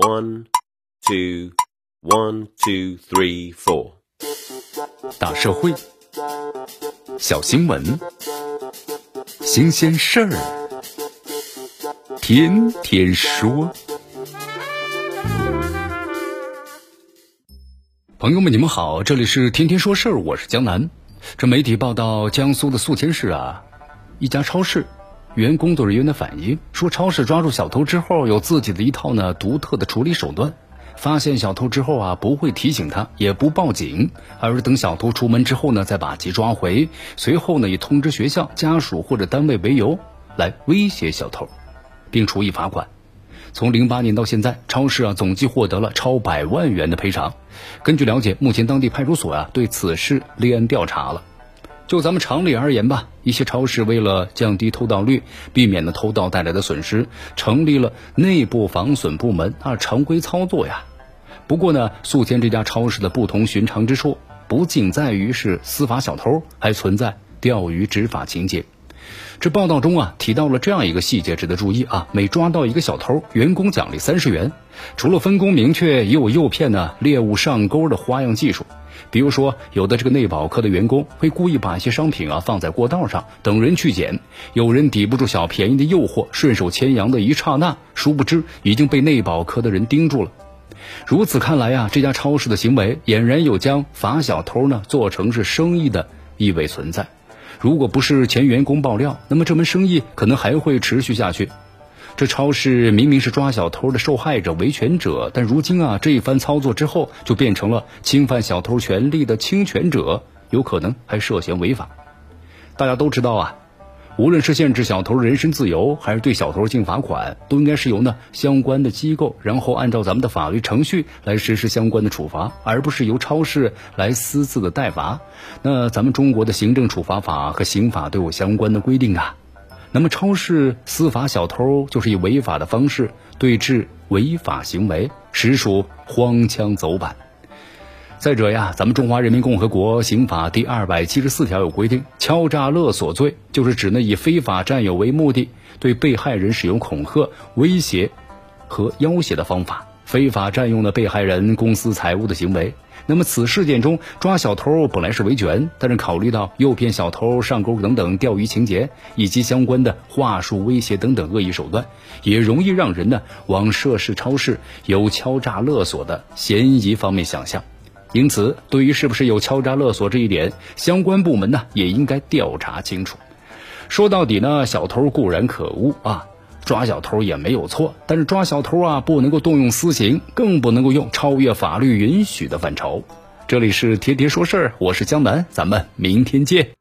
One, two, one, two, three, four。大社会，小新闻，新鲜事儿，天天说。朋友们，你们好，这里是天天说事儿，我是江南。这媒体报道，江苏的宿迁市啊，一家超市。原工作人员的反映说，超市抓住小偷之后，有自己的一套呢独特的处理手段。发现小偷之后啊，不会提醒他，也不报警，而是等小偷出门之后呢，再把其抓回。随后呢，以通知学校、家属或者单位为由来威胁小偷，并处以罚款。从零八年到现在，超市啊总计获得了超百万元的赔偿。根据了解，目前当地派出所啊对此事立案调查了。就咱们常理而言吧，一些超市为了降低偷盗率，避免了偷盗带来的损失，成立了内部防损部门啊，常规操作呀。不过呢，宿迁这家超市的不同寻常之处，不仅在于是司法小偷，还存在钓鱼执法情节。这报道中啊提到了这样一个细节值得注意啊，每抓到一个小偷，员工奖励三十元。除了分工明确，也有诱骗呢猎物上钩的花样技术。比如说，有的这个内保科的员工会故意把一些商品啊放在过道上等人去捡，有人抵不住小便宜的诱惑，顺手牵羊的一刹那，殊不知已经被内保科的人盯住了。如此看来啊，这家超市的行为俨然有将罚小偷呢做成是生意的意味存在。如果不是前员工爆料，那么这门生意可能还会持续下去。这超市明明是抓小偷的受害者、维权者，但如今啊，这一番操作之后，就变成了侵犯小偷权利的侵权者，有可能还涉嫌违法。大家都知道啊，无论是限制小偷人身自由，还是对小偷进罚款，都应该是由呢相关的机构，然后按照咱们的法律程序来实施相关的处罚，而不是由超市来私自的代罚。那咱们中国的行政处罚法和刑法都有相关的规定啊。那么，超市司法小偷就是以违法的方式对治违法行为，实属荒腔走板。再者呀，咱们中华人民共和国刑法第二百七十四条有规定，敲诈勒索罪就是指呢以非法占有为目的，对被害人使用恐吓、威胁和要挟的方法，非法占用了被害人公私财物的行为。那么此事件中抓小偷本来是维权，但是考虑到诱骗小偷上钩等等钓鱼情节，以及相关的话术威胁等等恶意手段，也容易让人呢往涉事超市有敲诈勒索的嫌疑方面想象。因此，对于是不是有敲诈勒索这一点，相关部门呢也应该调查清楚。说到底呢，小偷固然可恶啊。抓小偷也没有错，但是抓小偷啊，不能够动用私刑，更不能够用超越法律允许的范畴。这里是天天说事儿，我是江南，咱们明天见。